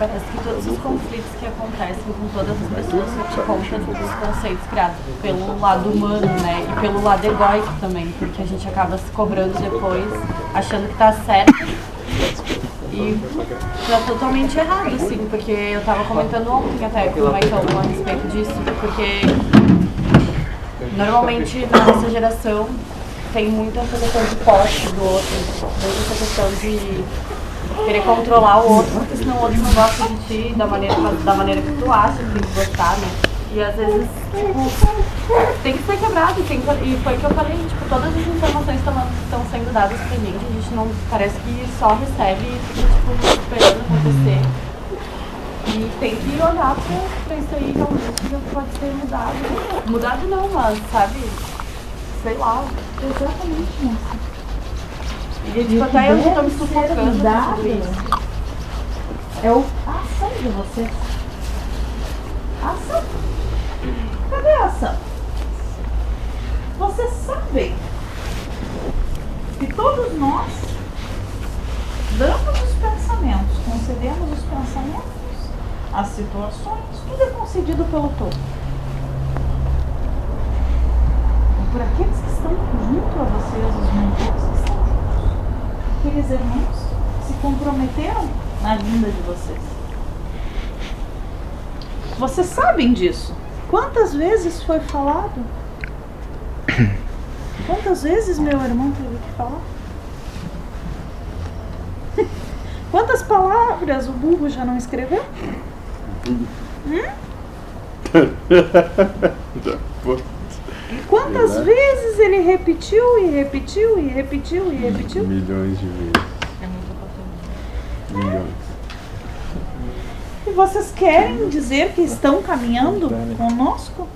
Parece que todos os conflitos que acontecem com todas as pessoas por conta dos conceitos criados pelo lado humano, né? E pelo lado egóico também, porque a gente acaba se cobrando depois, achando que tá certo. E tá totalmente errado, assim, porque eu tava comentando ontem até com o Maicon a respeito disso, porque normalmente na nossa geração tem muita essa questão de posse do outro, muita essa questão de querer controlar o outro, porque senão o outro não gosta de ti da maneira, da maneira que tu acha que tem que gostar, né? E às vezes, tipo, tem que ser quebrado, tem que, e foi o que eu falei, tipo, todas as informações estão, sendo dadas pra gente, a gente não parece que só recebe e fica, tipo, esperando acontecer. E tem que olhar pra, pra isso aí realmente pode ser mudado. Mudado não, mas sabe? Sei lá. Exatamente, moça. E tipo, até eu tô me sufocando. É o, ação de vocês. A ação. Cadê a ação? Vocês sabem que todos nós damos os pensamentos, concedemos os pensamentos, as situações, tudo é concedido pelo todo. Por aqueles que estão junto a vocês, os mentores aqueles irmãos se comprometeram na vinda de vocês. Vocês sabem disso. Quantas vezes foi falado? Quantas vezes meu irmão teve que falar? Quantas palavras o burro já não escreveu? Pô, Quantas Verdade. vezes ele repetiu e repetiu e repetiu e repetiu? Milhões de vezes. É muito importante. Milhões. E vocês querem dizer que estão caminhando conosco?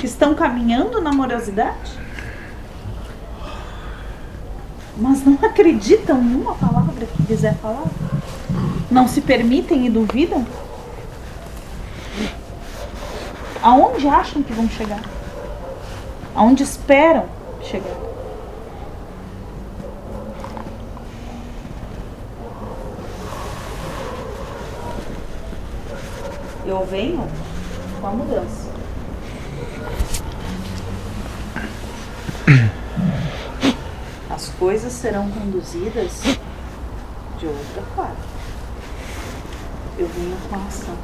Que estão caminhando na amorosidade? Mas não acreditam em uma palavra que quiser falar? Não se permitem e duvidam? Aonde acham que vão chegar? Aonde esperam chegar? Eu venho com a mudança. As coisas serão conduzidas de outra forma. Eu venho com a ação.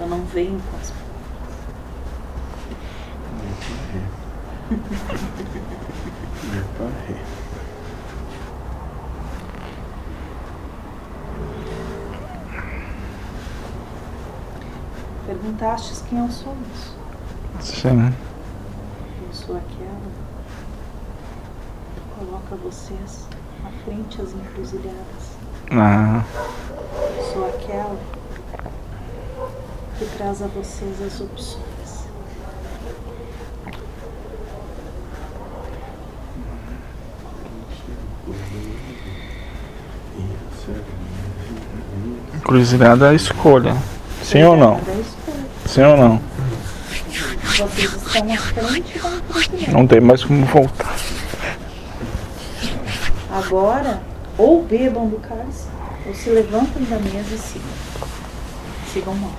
Eu não venho com as Reparei. Perguntastes quem eu sou isso. Sim. Eu sou aquela que coloca vocês à frente às encruzilhadas. Ah, Eu sou aquela que traz a vocês as opções. Encruzilhada é a escolha. Sim ou não? Sim ou não? Vocês estão à frente da encruzilhada. Não tem mais como voltar. Agora, ou bebam do cálice, ou se levantem da mesa e sigam. Sigam mortos.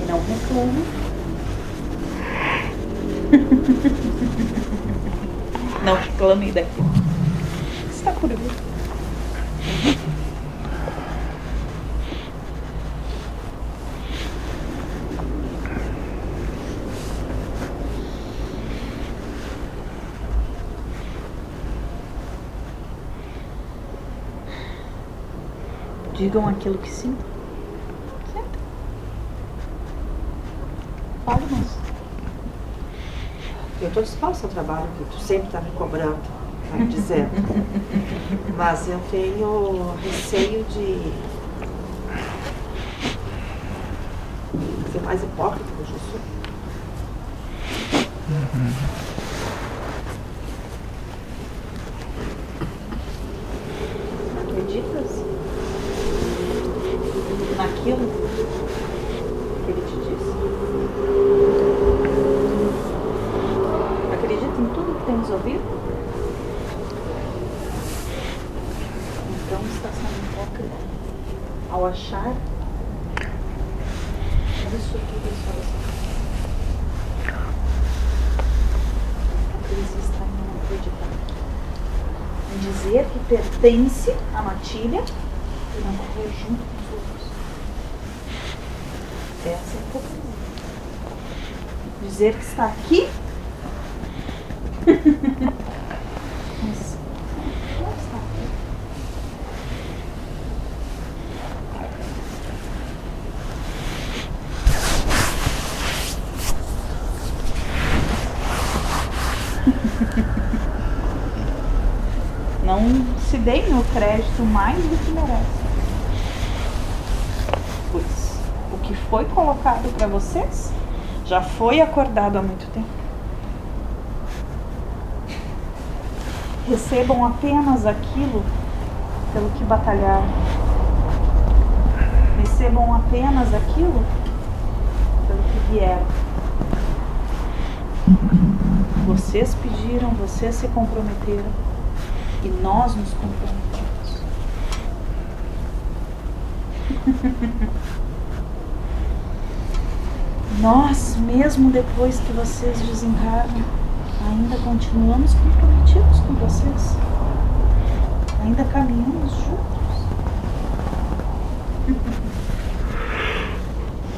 E não reclamem. não reclamem daqui. Está curioso. Digam aquilo que sintam. Sintam. Fale, moça. Eu estou disposta ao trabalho que tu sempre está me cobrando, tá me dizendo. Mas eu tenho receio de ser mais hipócrita do que eu sou. Acreditas naquilo em tudo que tem resolvido? Então está sendo hipócrita ao achar isso aqui que só A está não acreditar. Dizer que pertence à matilha e não correr junto com os outros. Essa é a hipocrisia. Dizer que está aqui não se deem o crédito mais do que merecem. Pois o que foi colocado para vocês já foi acordado há muito tempo. Recebam apenas aquilo pelo que batalharam. Recebam apenas aquilo pelo que vieram. Vocês pediram, vocês se comprometeram e nós nos comprometemos. Nós, mesmo depois que vocês desencarnam, ainda continuamos comprometidos com vocês. Ainda caminhamos juntos.